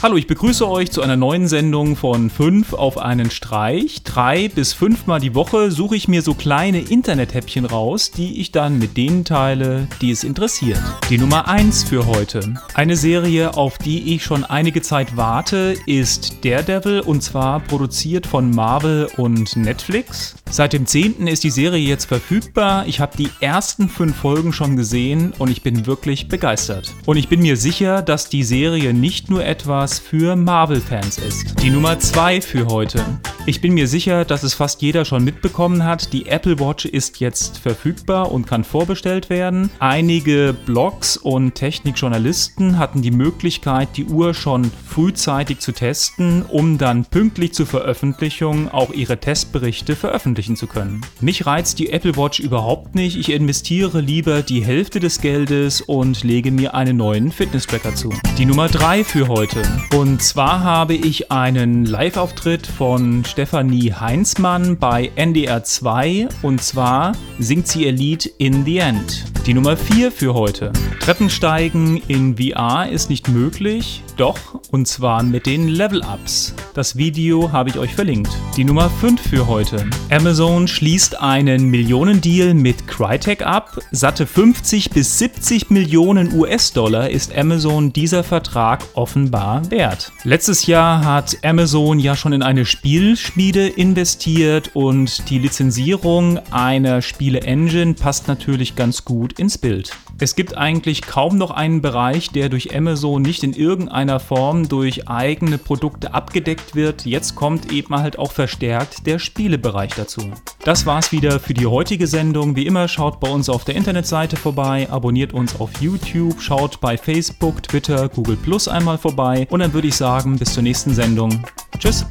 Hallo, ich begrüße euch zu einer neuen Sendung von 5 auf einen Streich. Drei bis fünfmal die Woche suche ich mir so kleine Internethäppchen raus, die ich dann mit denen teile, die es interessiert. Die Nummer 1 für heute. Eine Serie, auf die ich schon einige Zeit warte, ist Daredevil und zwar produziert von Marvel und Netflix. Seit dem 10. ist die Serie jetzt verfügbar. Ich habe die ersten fünf Folgen schon gesehen und ich bin wirklich begeistert. Und ich bin mir sicher, dass die Serie nicht nur etwas was für Marvel-Fans ist. Die Nummer 2 für heute. Ich bin mir sicher, dass es fast jeder schon mitbekommen hat. Die Apple Watch ist jetzt verfügbar und kann vorbestellt werden. Einige Blogs und Technikjournalisten hatten die Möglichkeit, die Uhr schon frühzeitig zu testen, um dann pünktlich zur Veröffentlichung auch ihre Testberichte veröffentlichen zu können. Mich reizt die Apple Watch überhaupt nicht. Ich investiere lieber die Hälfte des Geldes und lege mir einen neuen Fitness-Tracker zu. Die Nummer 3 für heute. Und zwar habe ich einen Live-Auftritt von Stefanie Heinzmann bei NDR 2 und zwar singt sie ihr Lied In the End. Die Nummer 4 für heute. Treppensteigen in VR ist nicht möglich, doch und zwar mit den Level-Ups. Das Video habe ich euch verlinkt. Die Nummer 5 für heute. Amazon schließt einen Millionendeal mit Crytek ab. Satte 50 bis 70 Millionen US-Dollar ist Amazon dieser Vertrag offenbar wert. Letztes Jahr hat Amazon ja schon in eine Spielschmiede investiert und die Lizenzierung einer Spiele-Engine passt natürlich ganz gut ins Bild. Es gibt eigentlich kaum noch einen Bereich, der durch Amazon nicht in irgendeiner Form durch eigene Produkte abgedeckt wird. Jetzt kommt eben halt auch verstärkt der Spielebereich dazu. Das war's wieder für die heutige Sendung. Wie immer schaut bei uns auf der Internetseite vorbei, abonniert uns auf YouTube, schaut bei Facebook, Twitter, Google Plus einmal vorbei und dann würde ich sagen, bis zur nächsten Sendung. Tschüss!